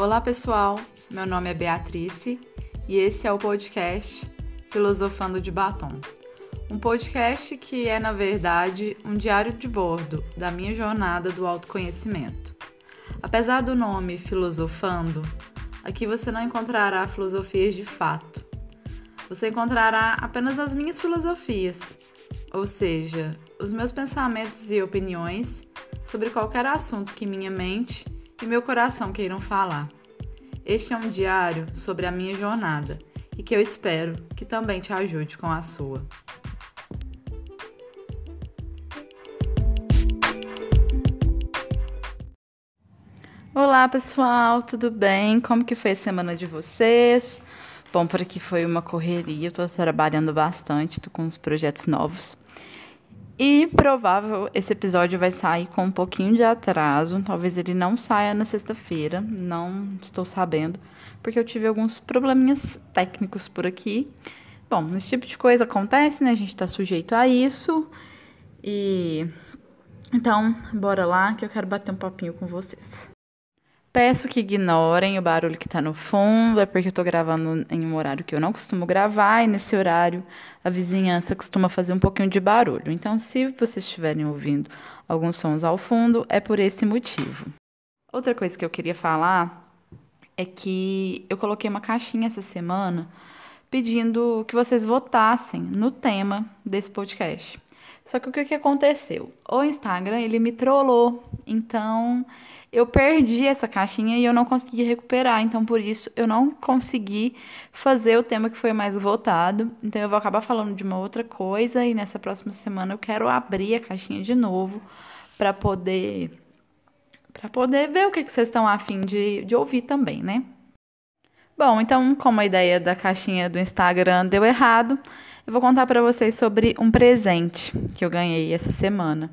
Olá pessoal, meu nome é Beatrice e esse é o podcast Filosofando de Batom. Um podcast que é, na verdade, um diário de bordo da minha jornada do autoconhecimento. Apesar do nome Filosofando, aqui você não encontrará filosofias de fato. Você encontrará apenas as minhas filosofias, ou seja, os meus pensamentos e opiniões sobre qualquer assunto que minha mente e meu coração queiram falar. Este é um diário sobre a minha jornada e que eu espero que também te ajude com a sua. Olá pessoal, tudo bem? Como que foi a semana de vocês? Bom, por aqui foi uma correria, estou trabalhando bastante, estou com uns projetos novos. E provável esse episódio vai sair com um pouquinho de atraso. Talvez ele não saia na sexta-feira, não estou sabendo, porque eu tive alguns probleminhas técnicos por aqui. Bom, esse tipo de coisa acontece, né? A gente tá sujeito a isso. E então, bora lá que eu quero bater um papinho com vocês. Peço que ignorem o barulho que está no fundo, é porque eu estou gravando em um horário que eu não costumo gravar, e nesse horário a vizinhança costuma fazer um pouquinho de barulho. Então, se vocês estiverem ouvindo alguns sons ao fundo, é por esse motivo. Outra coisa que eu queria falar é que eu coloquei uma caixinha essa semana pedindo que vocês votassem no tema desse podcast. Só que o que, que aconteceu? O Instagram, ele me trollou. Então, eu perdi essa caixinha e eu não consegui recuperar. Então, por isso, eu não consegui fazer o tema que foi mais votado. Então, eu vou acabar falando de uma outra coisa. E nessa próxima semana, eu quero abrir a caixinha de novo para poder para poder ver o que, que vocês estão afim de, de ouvir também, né? Bom, então, como a ideia da caixinha do Instagram deu errado, eu vou contar para vocês sobre um presente que eu ganhei essa semana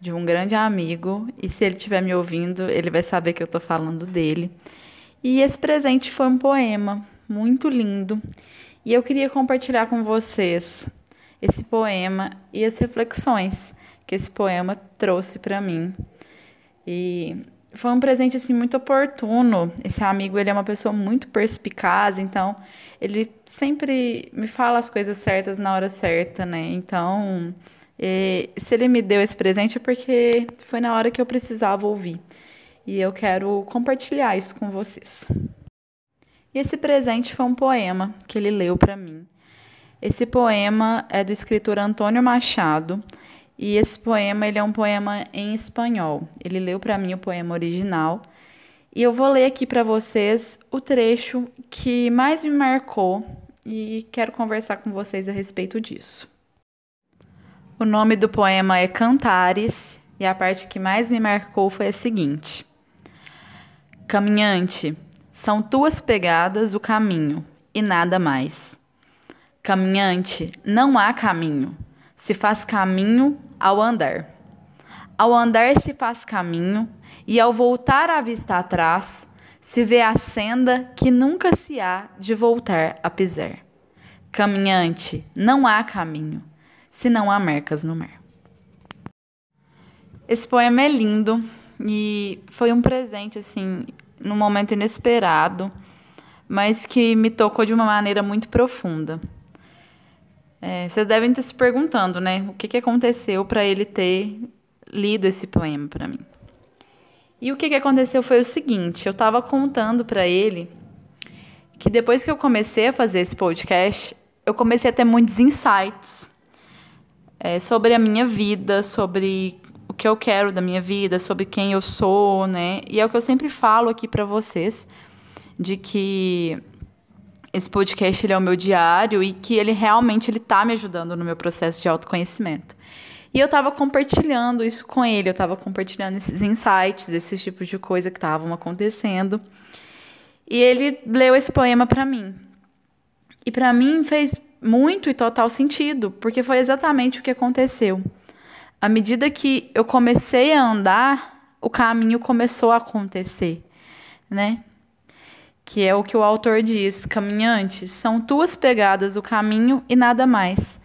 de um grande amigo, e se ele estiver me ouvindo, ele vai saber que eu estou falando dele. E esse presente foi um poema muito lindo, e eu queria compartilhar com vocês esse poema e as reflexões que esse poema trouxe para mim. E foi um presente assim muito oportuno. Esse amigo, ele é uma pessoa muito perspicaz, então ele sempre me fala as coisas certas na hora certa, né? Então, se ele me deu esse presente é porque foi na hora que eu precisava ouvir. E eu quero compartilhar isso com vocês. E esse presente foi um poema que ele leu para mim. Esse poema é do escritor Antônio Machado e esse poema ele é um poema em espanhol. Ele leu para mim o poema original e eu vou ler aqui para vocês o trecho que mais me marcou e quero conversar com vocês a respeito disso. O nome do poema é Cantares e a parte que mais me marcou foi a seguinte: Caminhante, são tuas pegadas o caminho e nada mais. Caminhante, não há caminho, se faz caminho ao andar. Ao andar se faz caminho, e ao voltar a vista atrás, se vê a senda que nunca se há de voltar a pisar. Caminhante, não há caminho, se não há marcas no mar. Esse poema é lindo e foi um presente, assim, num momento inesperado, mas que me tocou de uma maneira muito profunda. É, vocês devem estar se perguntando, né? O que, que aconteceu para ele ter lido esse poema para mim. E o que, que aconteceu foi o seguinte: eu estava contando para ele que depois que eu comecei a fazer esse podcast, eu comecei a ter muitos insights é, sobre a minha vida, sobre o que eu quero da minha vida, sobre quem eu sou, né? E é o que eu sempre falo aqui para vocês, de que esse podcast ele é o meu diário e que ele realmente ele tá me ajudando no meu processo de autoconhecimento. E eu estava compartilhando isso com ele, eu estava compartilhando esses insights, esses tipos de coisa que estavam acontecendo. E ele leu esse poema para mim. E para mim fez muito e total sentido, porque foi exatamente o que aconteceu. À medida que eu comecei a andar, o caminho começou a acontecer, né? Que é o que o autor diz: caminhantes, são tuas pegadas o caminho e nada mais.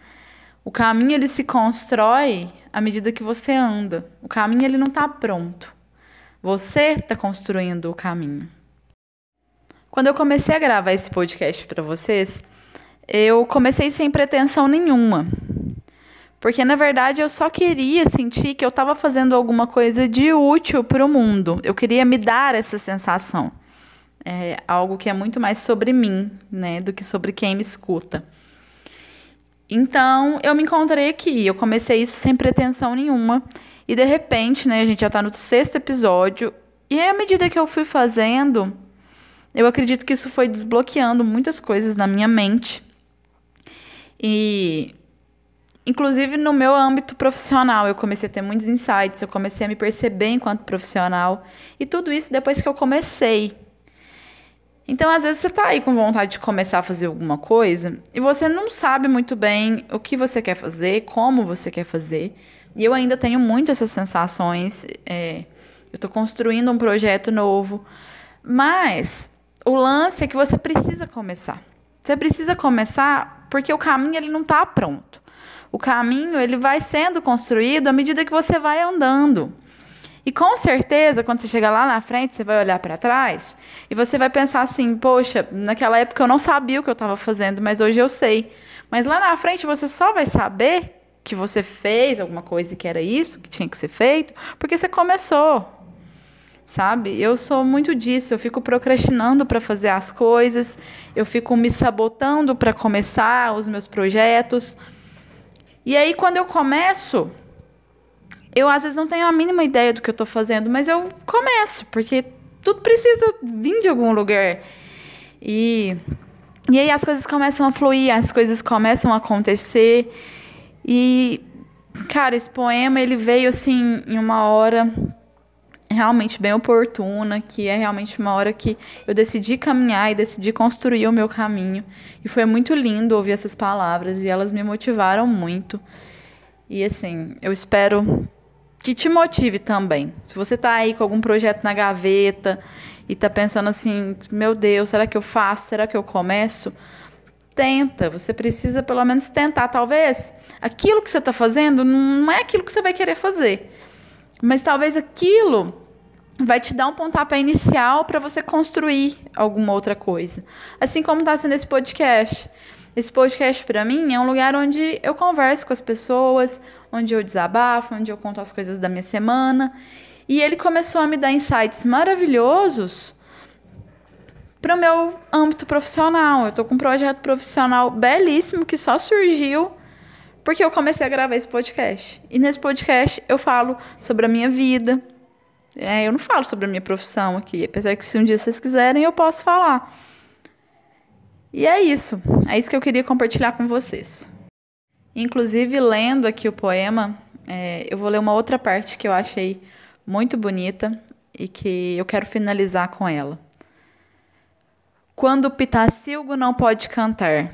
O caminho ele se constrói à medida que você anda. O caminho ele não está pronto. Você está construindo o caminho. Quando eu comecei a gravar esse podcast para vocês, eu comecei sem pretensão nenhuma. Porque na verdade eu só queria sentir que eu estava fazendo alguma coisa de útil para o mundo. Eu queria me dar essa sensação. É algo que é muito mais sobre mim, né, do que sobre quem me escuta. Então, eu me encontrei aqui. Eu comecei isso sem pretensão nenhuma. E de repente, né, a gente já está no sexto episódio. E à medida que eu fui fazendo, eu acredito que isso foi desbloqueando muitas coisas na minha mente. E inclusive no meu âmbito profissional, eu comecei a ter muitos insights, eu comecei a me perceber enquanto profissional. E tudo isso depois que eu comecei. Então, às vezes, você está aí com vontade de começar a fazer alguma coisa e você não sabe muito bem o que você quer fazer, como você quer fazer. E eu ainda tenho muito essas sensações. É, eu estou construindo um projeto novo. Mas o lance é que você precisa começar. Você precisa começar porque o caminho ele não está pronto. O caminho ele vai sendo construído à medida que você vai andando. E com certeza, quando você chegar lá na frente, você vai olhar para trás e você vai pensar assim: poxa, naquela época eu não sabia o que eu estava fazendo, mas hoje eu sei. Mas lá na frente você só vai saber que você fez alguma coisa que era isso, que tinha que ser feito, porque você começou. Sabe? Eu sou muito disso, eu fico procrastinando para fazer as coisas, eu fico me sabotando para começar os meus projetos. E aí quando eu começo, eu às vezes não tenho a mínima ideia do que eu estou fazendo, mas eu começo, porque tudo precisa vir de algum lugar. E, e aí as coisas começam a fluir, as coisas começam a acontecer. E, cara, esse poema ele veio assim em uma hora realmente bem oportuna, que é realmente uma hora que eu decidi caminhar e decidi construir o meu caminho. E foi muito lindo ouvir essas palavras e elas me motivaram muito. E assim, eu espero que te motive também. Se você está aí com algum projeto na gaveta e está pensando assim, meu Deus, será que eu faço? Será que eu começo? Tenta, você precisa pelo menos tentar. Talvez aquilo que você está fazendo não é aquilo que você vai querer fazer, mas talvez aquilo vai te dar um pontapé inicial para você construir alguma outra coisa. Assim como está sendo esse podcast. Esse podcast para mim é um lugar onde eu converso com as pessoas, onde eu desabafo, onde eu conto as coisas da minha semana. E ele começou a me dar insights maravilhosos para o meu âmbito profissional. Eu estou com um projeto profissional belíssimo que só surgiu porque eu comecei a gravar esse podcast. E nesse podcast eu falo sobre a minha vida. É, eu não falo sobre a minha profissão aqui, apesar que se um dia vocês quiserem eu posso falar. E é isso. É isso que eu queria compartilhar com vocês. Inclusive, lendo aqui o poema, é, eu vou ler uma outra parte que eu achei muito bonita e que eu quero finalizar com ela. Quando o pitacilgo não pode cantar,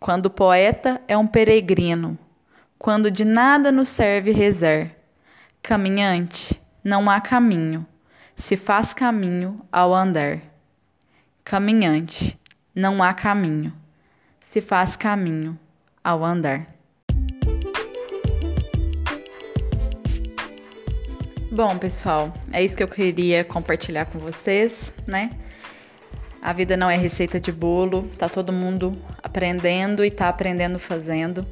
quando o poeta é um peregrino, quando de nada nos serve rezar, caminhante, não há caminho, se faz caminho ao andar. Caminhante, não há caminho, se faz caminho ao andar. Bom, pessoal, é isso que eu queria compartilhar com vocês, né? A vida não é receita de bolo, tá todo mundo aprendendo e tá aprendendo fazendo.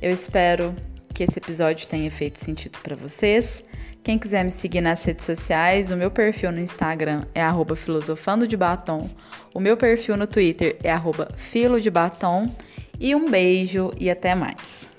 Eu espero que esse episódio tenha feito sentido para vocês. Quem quiser me seguir nas redes sociais, o meu perfil no Instagram é filosofando de batom, o meu perfil no Twitter é filo de batom. E um beijo e até mais.